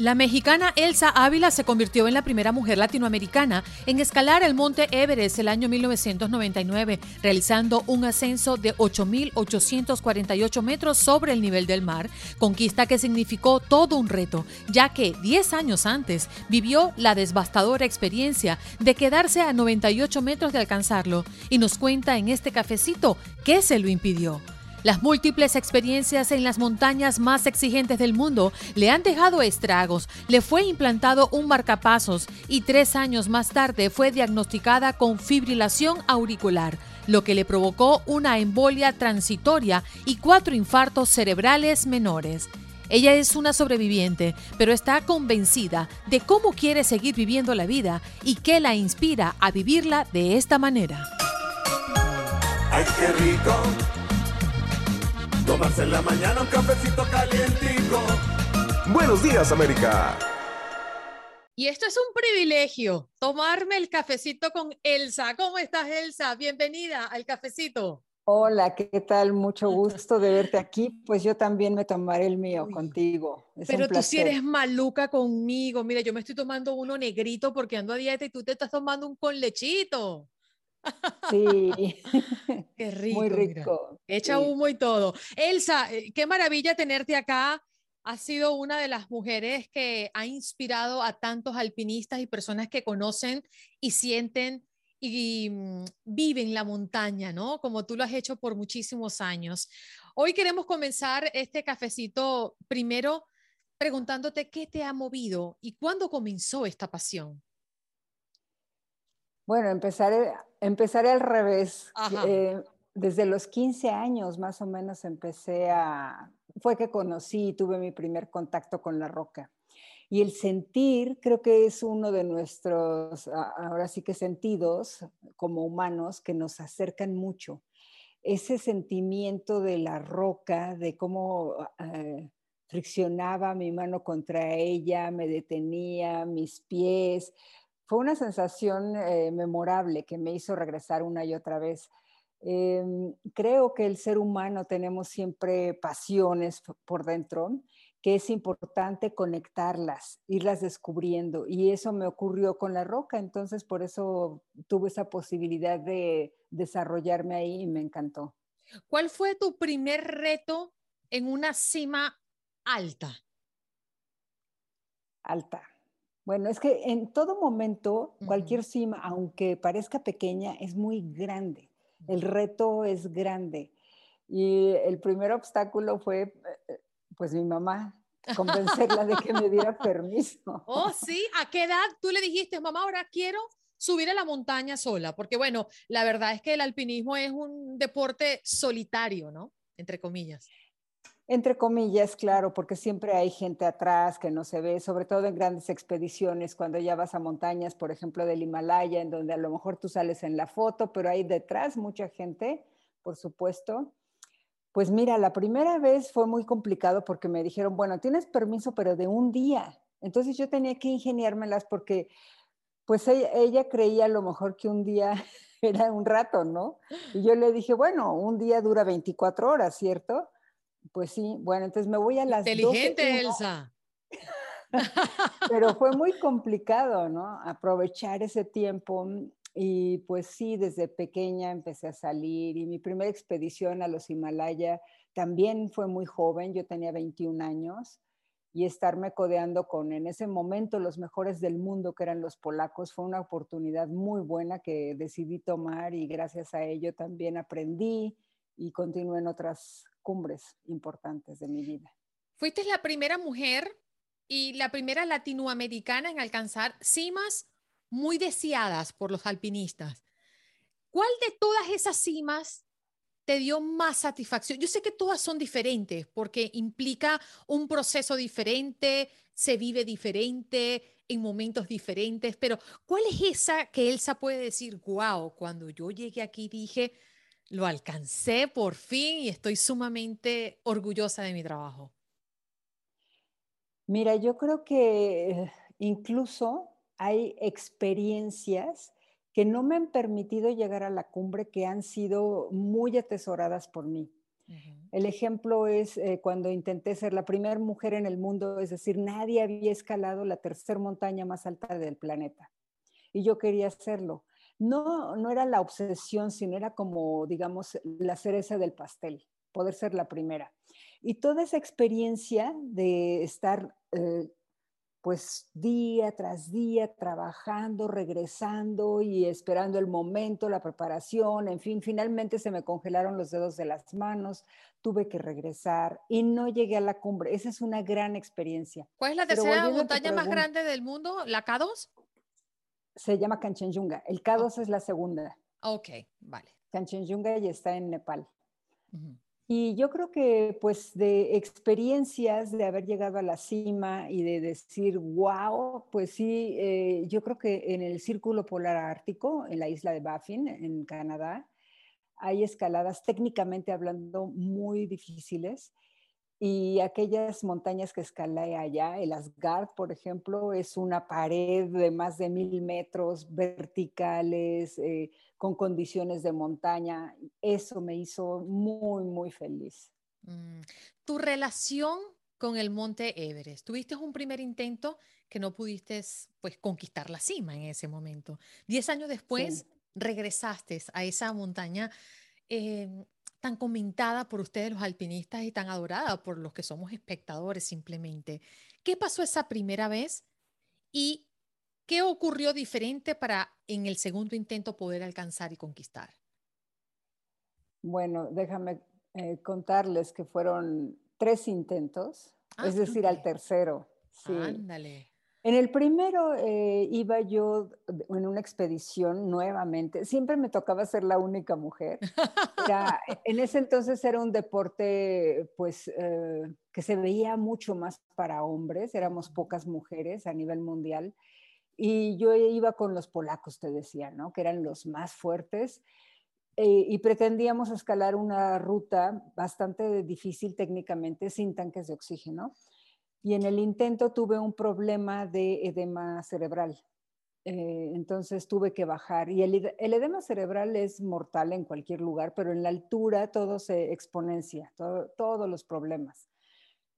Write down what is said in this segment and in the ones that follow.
La mexicana Elsa Ávila se convirtió en la primera mujer latinoamericana en escalar el monte Everest el año 1999, realizando un ascenso de 8.848 metros sobre el nivel del mar, conquista que significó todo un reto, ya que 10 años antes vivió la devastadora experiencia de quedarse a 98 metros de alcanzarlo y nos cuenta en este cafecito qué se lo impidió. Las múltiples experiencias en las montañas más exigentes del mundo le han dejado estragos, le fue implantado un marcapasos y tres años más tarde fue diagnosticada con fibrilación auricular, lo que le provocó una embolia transitoria y cuatro infartos cerebrales menores. Ella es una sobreviviente, pero está convencida de cómo quiere seguir viviendo la vida y qué la inspira a vivirla de esta manera. ¡Ay, qué rico! Tomarse en la mañana un cafecito calientico. Buenos días, América. Y esto es un privilegio, tomarme el cafecito con Elsa. ¿Cómo estás, Elsa? Bienvenida al cafecito. Hola, ¿qué tal? Mucho gusto de verte aquí. Pues yo también me tomaré el mío contigo. pero tú sí eres maluca conmigo. Mira, yo me estoy tomando uno negrito porque ando a dieta y tú te estás tomando un con lechito. Sí. Qué rico. Muy rico. Echa humo y todo. Elsa, eh, qué maravilla tenerte acá. Has sido una de las mujeres que ha inspirado a tantos alpinistas y personas que conocen y sienten y mm, viven la montaña, ¿no? Como tú lo has hecho por muchísimos años. Hoy queremos comenzar este cafecito primero preguntándote qué te ha movido y cuándo comenzó esta pasión. Bueno, empezaré, empezaré al revés. Eh, desde los 15 años más o menos empecé a, fue que conocí y tuve mi primer contacto con la roca. Y el sentir creo que es uno de nuestros, ahora sí que sentidos como humanos que nos acercan mucho. Ese sentimiento de la roca, de cómo eh, friccionaba mi mano contra ella, me detenía, mis pies, fue una sensación eh, memorable que me hizo regresar una y otra vez. Em, creo que el ser humano tenemos siempre pasiones por dentro, que es importante conectarlas, irlas descubriendo. Y eso me ocurrió con la roca, entonces por eso tuve esa posibilidad de desarrollarme ahí y me encantó. ¿Cuál fue tu primer reto en una cima alta? Alta. Bueno, es que en todo momento, cualquier cima, aunque parezca pequeña, es muy grande. El reto es grande. Y el primer obstáculo fue, eh, pues, mi mamá, convencerla de que me diera permiso. Oh, sí. ¿A qué edad tú le dijiste, mamá, ahora quiero subir a la montaña sola? Porque, bueno, la verdad es que el alpinismo es un deporte solitario, ¿no? Entre comillas. Entre comillas, claro, porque siempre hay gente atrás que no se ve, sobre todo en grandes expediciones, cuando ya vas a montañas, por ejemplo, del Himalaya, en donde a lo mejor tú sales en la foto, pero hay detrás mucha gente, por supuesto. Pues mira, la primera vez fue muy complicado porque me dijeron, bueno, tienes permiso, pero de un día. Entonces yo tenía que ingeniármelas porque pues ella, ella creía a lo mejor que un día era un rato, ¿no? Y yo le dije, bueno, un día dura 24 horas, ¿cierto? Pues sí, bueno, entonces me voy a las Inteligente, Elsa. Pero fue muy complicado, ¿no? Aprovechar ese tiempo. Y pues sí, desde pequeña empecé a salir y mi primera expedición a los Himalaya también fue muy joven, yo tenía 21 años y estarme codeando con en ese momento los mejores del mundo que eran los polacos fue una oportunidad muy buena que decidí tomar y gracias a ello también aprendí y continué en otras cumbres importantes de mi vida. Fuiste la primera mujer y la primera latinoamericana en alcanzar cimas muy deseadas por los alpinistas. ¿Cuál de todas esas cimas te dio más satisfacción? Yo sé que todas son diferentes porque implica un proceso diferente, se vive diferente, en momentos diferentes, pero ¿cuál es esa que Elsa puede decir, wow, cuando yo llegué aquí dije, lo alcancé por fin y estoy sumamente orgullosa de mi trabajo? Mira, yo creo que incluso hay experiencias que no me han permitido llegar a la cumbre que han sido muy atesoradas por mí. El ejemplo es eh, cuando intenté ser la primera mujer en el mundo, es decir, nadie había escalado la tercera montaña más alta del planeta. Y yo quería hacerlo. No, no era la obsesión, sino era como, digamos, la cereza del pastel, poder ser la primera. Y toda esa experiencia de estar eh, pues día tras día trabajando, regresando y esperando el momento, la preparación, en fin, finalmente se me congelaron los dedos de las manos, tuve que regresar y no llegué a la cumbre. Esa es una gran experiencia. ¿Cuál es la tercera montaña más grande del mundo? ¿La K2? Se llama Kanchenjunga. El K2 es la segunda. Ok, vale. Kanchenjunga y está en Nepal. Y yo creo que pues de experiencias de haber llegado a la cima y de decir, wow, pues sí, eh, yo creo que en el Círculo Polar Ártico, en la isla de Baffin, en Canadá, hay escaladas técnicamente hablando muy difíciles y aquellas montañas que escalé allá, el Asgard, por ejemplo, es una pared de más de mil metros verticales, eh, con condiciones de montaña. Eso me hizo muy, muy feliz. Mm, tu relación con el monte Everest. Tuviste un primer intento que no pudiste pues, conquistar la cima en ese momento. Diez años después regresaste a esa montaña. Eh, tan comentada por ustedes los alpinistas y tan adorada por los que somos espectadores simplemente. ¿Qué pasó esa primera vez y qué ocurrió diferente para en el segundo intento poder alcanzar y conquistar? Bueno, déjame eh, contarles que fueron tres intentos, ah, es decir, al tercero. Sí. Ándale. En el primero eh, iba yo en una expedición nuevamente. Siempre me tocaba ser la única mujer. en ese entonces era un deporte, pues, eh, que se veía mucho más para hombres. Éramos pocas mujeres a nivel mundial. Y yo iba con los polacos, te decía, ¿no? Que eran los más fuertes. Eh, y pretendíamos escalar una ruta bastante difícil técnicamente sin tanques de oxígeno y en el intento tuve un problema de edema cerebral. Eh, entonces tuve que bajar. Y el, edema cerebral es mortal en cualquier lugar, pero en la altura todo se exponencia, todos los problemas.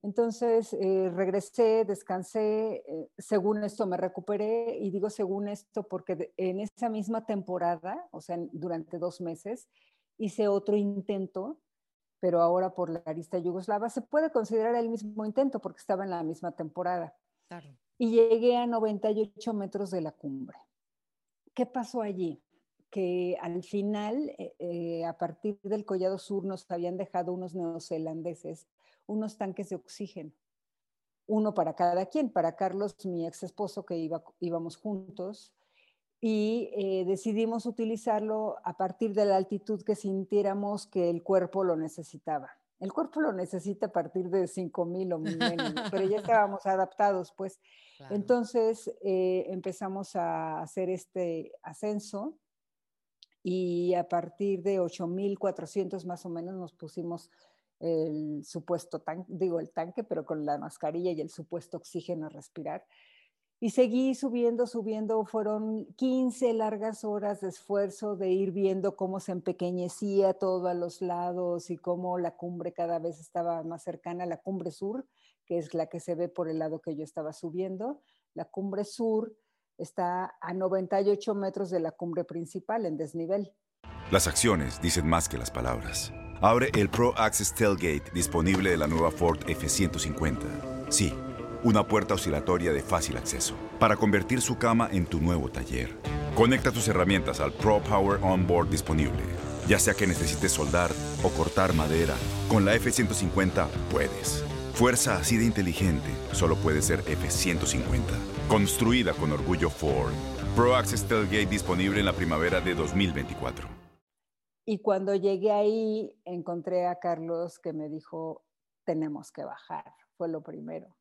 Entonces eh, regresé, descansé, eh, según esto me recuperé y digo según esto porque en esa misma temporada, o sea, durante dos meses, hice otro intento pero ahora por la arista yugoslava, se puede considerar el mismo intento porque estaba en la misma temporada. Y llegué a 98 metros de la cumbre. ¿Qué pasó allí? Que al final, eh, eh, a partir del Collado Sur, nos habían dejado unos neozelandeses unos tanques de oxígeno. Uno para cada quien, para Carlos, mi ex esposo, que iba, íbamos juntos, y eh, decidimos utilizarlo a partir de la altitud que sintiéramos que el cuerpo lo necesitaba. El cuerpo lo necesita a partir de 5000 o menos, pero ya estábamos adaptados, pues. Entonces eh, empezamos a hacer este ascenso y a partir de 8400 más o menos nos pusimos el supuesto tanque, digo el tanque, pero con la mascarilla y el supuesto oxígeno a respirar. Y seguí subiendo, subiendo. Fueron 15 largas horas de esfuerzo de ir viendo cómo se empequeñecía todo a los lados y cómo la cumbre cada vez estaba más cercana, la cumbre sur, que es la que se ve por el lado que yo estaba subiendo. La cumbre sur está a 98 metros de la cumbre principal en desnivel. Las acciones dicen más que las palabras. Abre el Pro Access Tailgate disponible de la nueva Ford F-150. Sí una puerta oscilatoria de fácil acceso, para convertir su cama en tu nuevo taller. Conecta tus herramientas al Pro Power Onboard disponible. Ya sea que necesites soldar o cortar madera, con la F-150 puedes. Fuerza así de inteligente solo puede ser F-150. Construida con orgullo Ford. Pro Access Tailgate disponible en la primavera de 2024. Y cuando llegué ahí, encontré a Carlos que me dijo, tenemos que bajar, fue lo primero.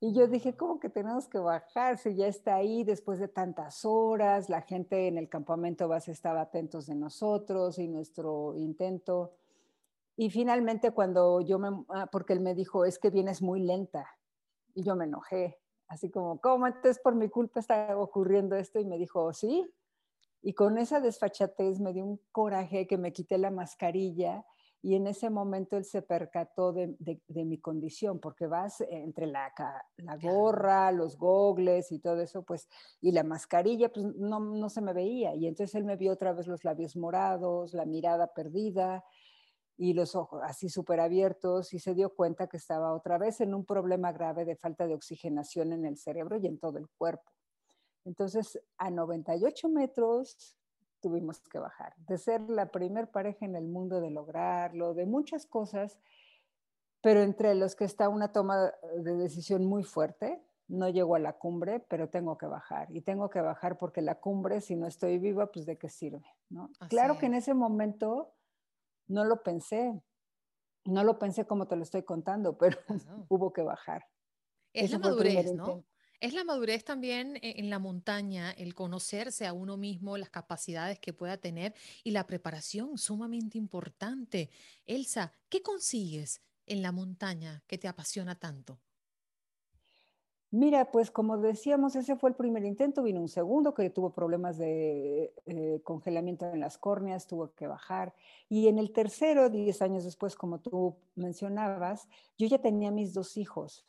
Y yo dije, ¿cómo que tenemos que bajar? Si ya está ahí después de tantas horas, la gente en el campamento base estaba atentos de nosotros y nuestro intento. Y finalmente cuando yo me, ah, porque él me dijo, es que vienes muy lenta. Y yo me enojé, así como, ¿cómo entonces por mi culpa está ocurriendo esto? Y me dijo, sí. Y con esa desfachatez me dio un coraje que me quité la mascarilla y en ese momento él se percató de, mi condición, porque vas entre la, la, gorra, los gogles y todo eso, pues, y la mascarilla, pues no, no se me veía. Y entonces él me vio otra vez los labios morados, la mirada perdida y los ojos así súper abiertos y se dio cuenta que estaba otra vez en un problema grave de falta de oxigenación en el cerebro y en todo el cuerpo. Entonces, a 98 metros tuvimos que bajar, de ser la primer pareja en el mundo de lograrlo, de muchas cosas, pero entre los que está una toma de decisión muy fuerte. No llego a la cumbre, pero tengo que bajar. Y tengo que bajar porque la cumbre, si no estoy viva, pues de qué sirve. ¿no? Claro que en ese momento no lo pensé. No lo pensé como te lo estoy contando, pero hubo que bajar. Es la madurez, ¿no? Es la madurez también e-, en la montaña, el conocerse a uno mismo, las capacidades que pueda tener y la preparación sumamente importante. Elsa, ¿qué consigues en la montaña que te apasiona tanto? Mira, pues como decíamos, ese fue el primer intento, vino un segundo que tuvo problemas de eh, congelamiento en las córneas, tuvo que bajar. Y en el tercero, diez años después, como tú mencionabas, yo ya tenía mis dos hijos.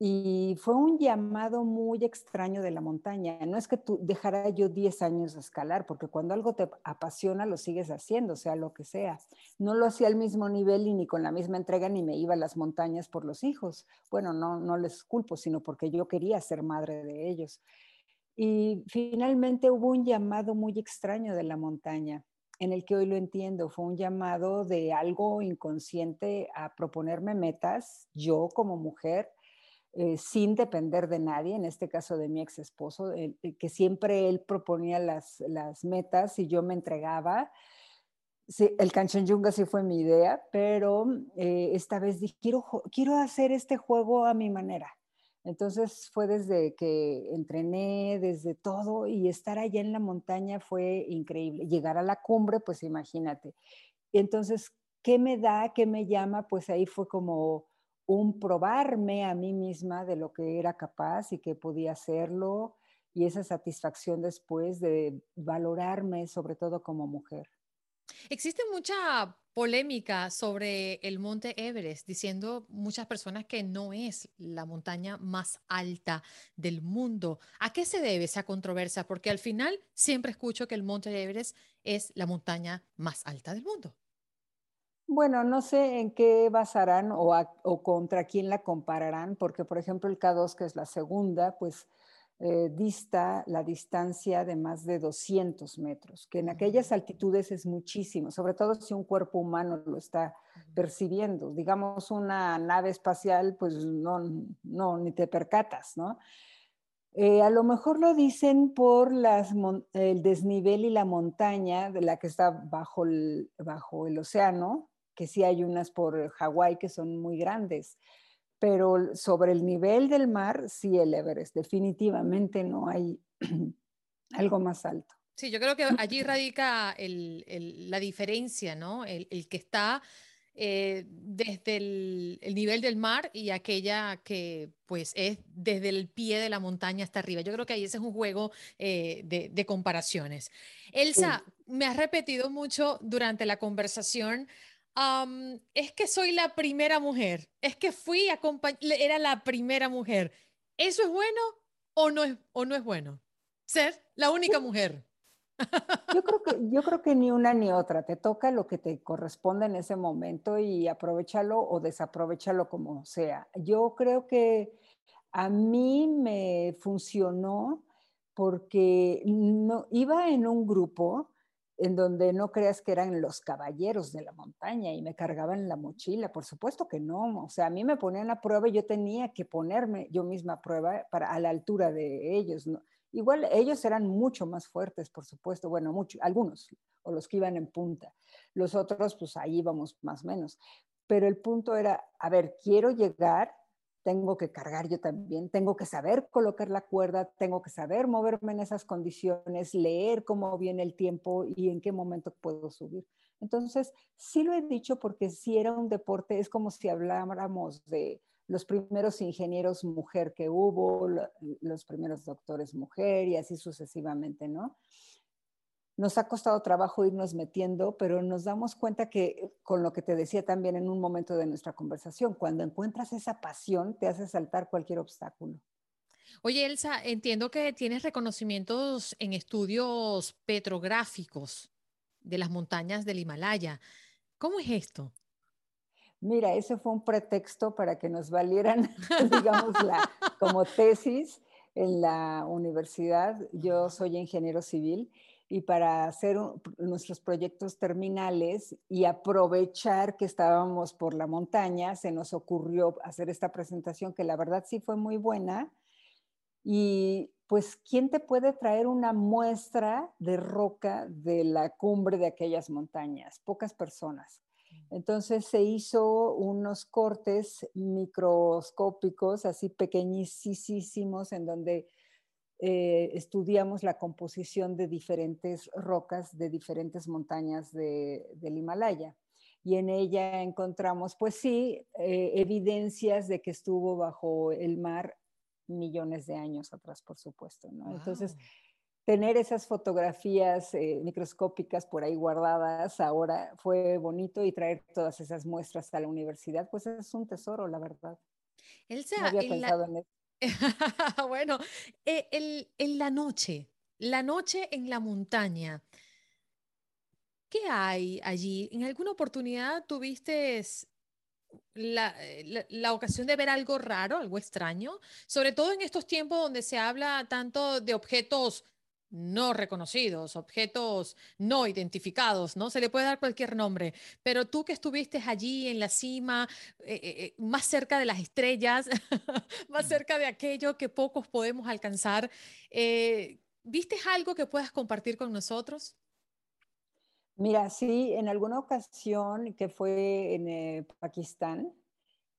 Y fue un llamado muy extraño de la montaña. No es que tú dejara yo 10 años de escalar, porque cuando algo te apasiona lo sigues haciendo, sea lo que sea. No lo hacía al mismo nivel y ni con la misma entrega ni me iba a las montañas por los hijos. Bueno, no, no les culpo, sino porque yo quería ser madre de ellos. Y finalmente hubo un llamado muy extraño de la montaña, en el que hoy lo entiendo. Fue un llamado de algo inconsciente a proponerme metas, yo como mujer eh, sin depender de nadie, en este caso de mi ex esposo, que siempre él proponía las, las metas y yo me entregaba. Sí, el Kanchenjunga sí fue mi idea, pero eh, esta vez dije, quiero, quiero hacer este juego a mi manera. Entonces fue desde que entrené, desde todo, y estar allá en la montaña fue increíble. Llegar a la cumbre, pues imagínate. Entonces, ¿qué me da? ¿Qué me llama? Pues ahí fue como un probarme a mí misma de lo que era capaz y que podía hacerlo y esa satisfacción después de valorarme sobre todo como mujer. Existe mucha polémica sobre el monte Everest, diciendo muchas personas que no es la montaña más alta del mundo. ¿A qué se debe esa controversia? Porque al final siempre escucho que el monte Everest es la montaña más alta del mundo. Bueno, no sé en qué basarán o, contra quién la compararán, porque por ejemplo el K2, que es la segunda, pues eh, dista la distancia de más de 200 metros, que en aquellas altitudes es muchísimo, sobre todo si un cuerpo humano lo está percibiendo. Digamos una nave espacial, pues no, no ni te percatas, ¿no? Eh, a lo mejor lo dicen por el desnivel y la montaña de la que está bajo bajo el océano, que sí hay unas por Hawái que son muy grandes, pero sobre el nivel del mar, sí el Everest, definitivamente no hay algo más alto. Sí, yo creo que allí radica la diferencia, ¿no? El, que está eh, desde el, nivel del mar y aquella que pues es desde el pie de la montaña hasta arriba. Yo creo que ahí ese es un juego eh, de, comparaciones. Elsa, me has repetido mucho durante la conversación es que soy la primera mujer, es que fui a era la primera mujer. ¿Eso es bueno o no es, o no es bueno? Ser la única mujer. Yo creo, que, yo creo que ni una ni otra. Te toca lo que te corresponde en ese momento y aprovechalo o desaprovechalo como sea. Yo creo que a mí me funcionó porque no, iba en un grupo en donde no creas que eran los caballeros de la montaña y me cargaban la mochila, por supuesto que no, o sea, a mí me ponían a prueba y yo tenía que ponerme yo misma a prueba para a la altura de ellos, Igual ellos eran mucho más fuertes, por supuesto, bueno, mucho, algunos, o los que iban en punta. Los otros, pues ahí íbamos más o menos. Pero el punto era, a ver, quiero llegar, tengo que cargar yo también, tengo que saber colocar la cuerda, tengo que saber moverme en esas condiciones, leer cómo viene el tiempo y en qué momento puedo subir. Entonces, sí lo he dicho porque si era un deporte, es como si habláramos de los primeros ingenieros mujer que hubo, los primeros doctores mujer y así sucesivamente, ¿no? Nos ha costado trabajo irnos metiendo, pero nos damos cuenta que, con lo que te decía también en un momento de nuestra conversación, cuando encuentras esa pasión, te hace saltar cualquier obstáculo. Oye, Elsa, entiendo que tienes reconocimientos en estudios petrográficos de las montañas del Himalaya. ¿Cómo es esto? Mira, ese fue un pretexto para que nos valieran, digamos, como tesis en la universidad. Yo soy ingeniero civil y para hacer nuestros proyectos terminales y aprovechar que estábamos por la montaña, se nos ocurrió hacer esta presentación que la verdad sí fue muy buena. Y pues, ¿quién te puede traer una muestra de roca de la cumbre de aquellas montañas? Pocas personas. Entonces se hizo unos cortes microscópicos, así pequeñísimos, en donde eh, estudiamos la composición de diferentes rocas de diferentes montañas del Himalaya. Y en ella encontramos, pues sí, eh, evidencias de que estuvo bajo el mar millones de años atrás, por supuesto. Entonces, tener esas fotografías eh, microscópicas por ahí guardadas ahora fue bonito y traer todas esas muestras a la universidad, pues es un tesoro, la verdad. Elsa, no había pensado en eso. bueno, eh, en la noche, la noche en la montaña, ¿qué hay allí? ¿En alguna oportunidad tuviste la, la, ocasión de ver algo raro, algo extraño, sobre todo en estos tiempos donde se habla tanto de objetos no reconocidos, objetos no identificados, ¿no? Se le puede dar cualquier nombre, pero tú que estuviste allí en la cima, eh, eh, eh, más cerca de las estrellas, más cerca de aquello que pocos podemos alcanzar, ¿viste algo que puedas compartir con nosotros? Mira, sí, en alguna ocasión que fue en Pakistán,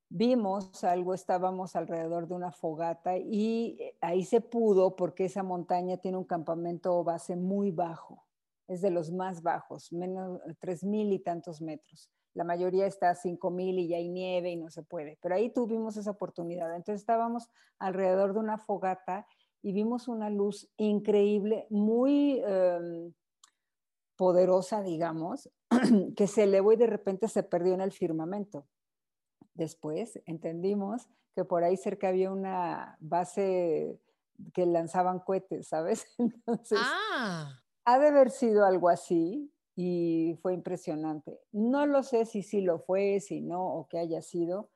vimos algo, estábamos alrededor de una fogata y eh, ahí se pudo porque esa montaña tiene un campamento base muy bajo, es de los más bajos, menos tres mil y tantos metros. La mayoría está a cinco mil y ya hay nieve y no se puede, pero ahí tuvimos esa oportunidad. Entonces estábamos alrededor de una fogata y vimos una luz increíble, muy em, poderosa, digamos, que se elevó y de repente se perdió en el firmamento Después entendimos que por ahí cerca había una base que lanzaban cohetes, ¿sabes? Entonces, ah. ha de haber sido algo así y fue impresionante. No lo sé si sí lo fue, si no, o qué haya sido.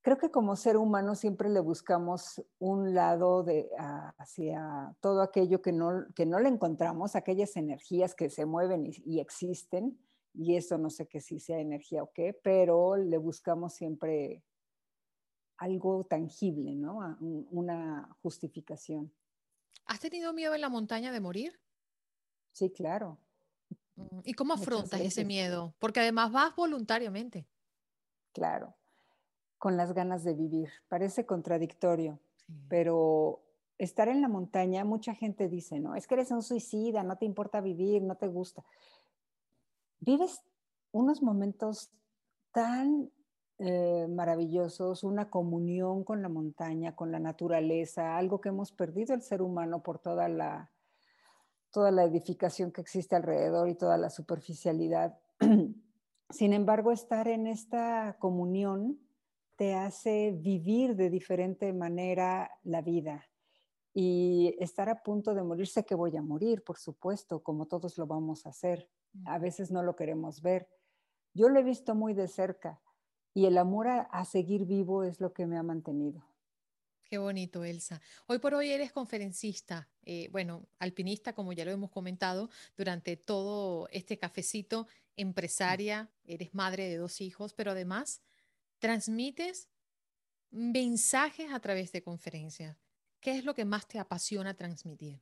Creo que como ser humano siempre le buscamos un lado de, hacia todo aquello que no, que no le encontramos, aquellas energías que se mueven y existen, y eso no sé qué si sea energía o qué, pero le buscamos siempre algo tangible, ¿no? Una justificación. ¿Has tenido miedo en la montaña de morir? Sí, claro. Mm, ¿Y cómo afrontas ese miedo? Porque además vas voluntariamente. Claro, con las ganas de vivir. Parece contradictorio, pero estar en la montaña, mucha gente dice, no, es que eres un suicida, no te importa vivir, no te gusta vives unos momentos tan eh, maravillosos, una comunión con la montaña, con la naturaleza, algo que hemos perdido el ser humano por toda la, toda la edificación que existe alrededor y toda la superficialidad. Sin embargo, estar en esta comunión te hace vivir de diferente manera la vida y estar a punto de morir. Sé que voy a morir, por supuesto, como todos lo vamos a hacer a veces no lo queremos ver. Yo lo he visto muy de cerca y el amor a, seguir vivo es lo que me ha mantenido. Qué bonito, Elsa. Hoy por hoy eres conferencista, eh, bueno, alpinista, como ya lo hemos comentado, durante todo este cafecito, empresaria, eres madre de dos hijos, pero además transmites mensajes a través de conferencias. ¿qué es lo que más te apasiona transmitir?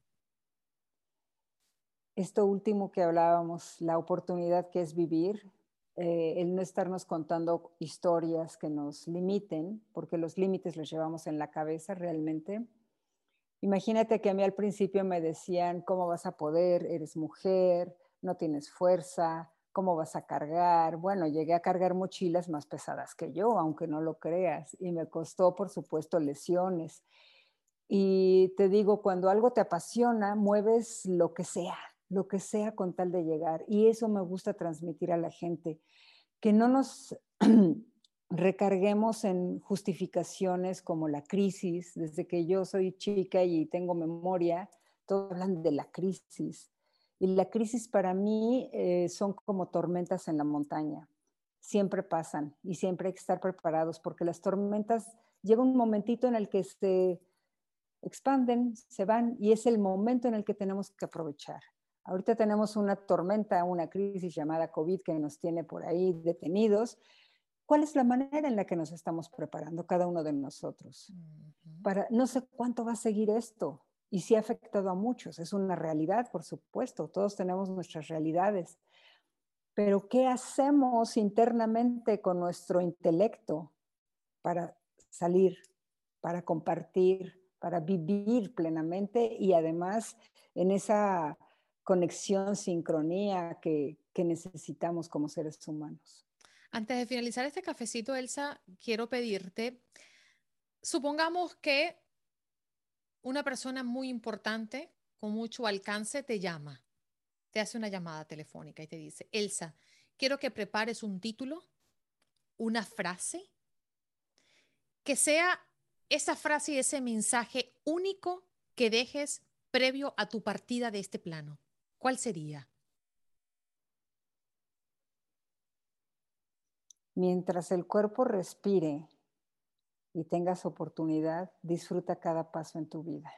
Esto último que hablábamos, la oportunidad que es vivir, eh, el no estarnos contando historias que nos limiten, porque los límites los llevamos en la cabeza realmente. Imagínate que a mí al principio me decían, ¿cómo vas a poder? Eres mujer, no tienes fuerza, ¿cómo vas a cargar? Bueno, llegué a cargar mochilas más pesadas que yo, aunque no lo creas, y me costó, por supuesto, lesiones. Y te digo, cuando algo te apasiona, mueves lo que sea, lo que sea con tal de llegar. Y eso me gusta transmitir a la gente, que no nos recarguemos en justificaciones como la crisis. Desde que yo soy chica y tengo memoria, todos hablan de la crisis. Y la crisis para mí eh, son como tormentas en la montaña. Siempre pasan y siempre hay que estar preparados porque las tormentas llega un momentito en el que se expanden, se van y es el momento en el que tenemos que aprovechar. Ahorita tenemos una tormenta, una crisis llamada COVID que nos tiene por ahí detenidos. ¿Cuál es la manera en la que nos estamos preparando cada uno de nosotros? Para no sé cuánto va a seguir esto y si ha afectado a muchos, es una realidad, por supuesto, todos tenemos nuestras realidades. Pero ¿qué hacemos internamente con nuestro intelecto para salir, para compartir, para vivir plenamente y además en esa conexión, sincronía que, necesitamos como seres humanos. Antes de finalizar este cafecito, Elsa, quiero pedirte, supongamos que una persona muy importante, con mucho alcance, te llama, te hace una llamada telefónica y te dice, Elsa, quiero que prepares un título, una frase, que sea esa frase y ese mensaje único que dejes previo a tu partida de este plano. ¿Cuál sería? Mientras el cuerpo respire y tengas oportunidad, disfruta cada paso en tu vida.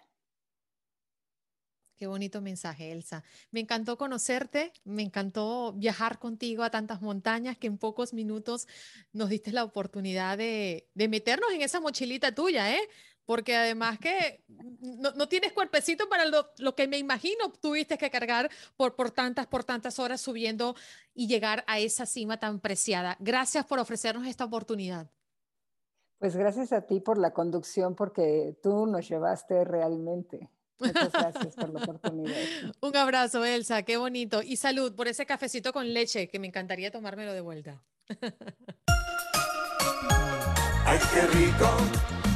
Qué bonito mensaje, Elsa. Me encantó conocerte, me encantó viajar contigo a tantas montañas que en pocos minutos nos diste la oportunidad de, de meternos en esa mochilita tuya, ¿eh? Porque además que no, tienes cuerpecito para lo, que me imagino tuviste que cargar por, por tantas, por tantas horas subiendo y llegar a esa cima tan preciada. Gracias por ofrecernos esta oportunidad. Pues gracias a ti por la conducción, porque tú nos llevaste realmente. Muchas gracias por la oportunidad. Un abrazo, Elsa, qué bonito. Y salud por ese cafecito con leche, que me encantaría tomármelo de vuelta. ¡Ay, qué rico!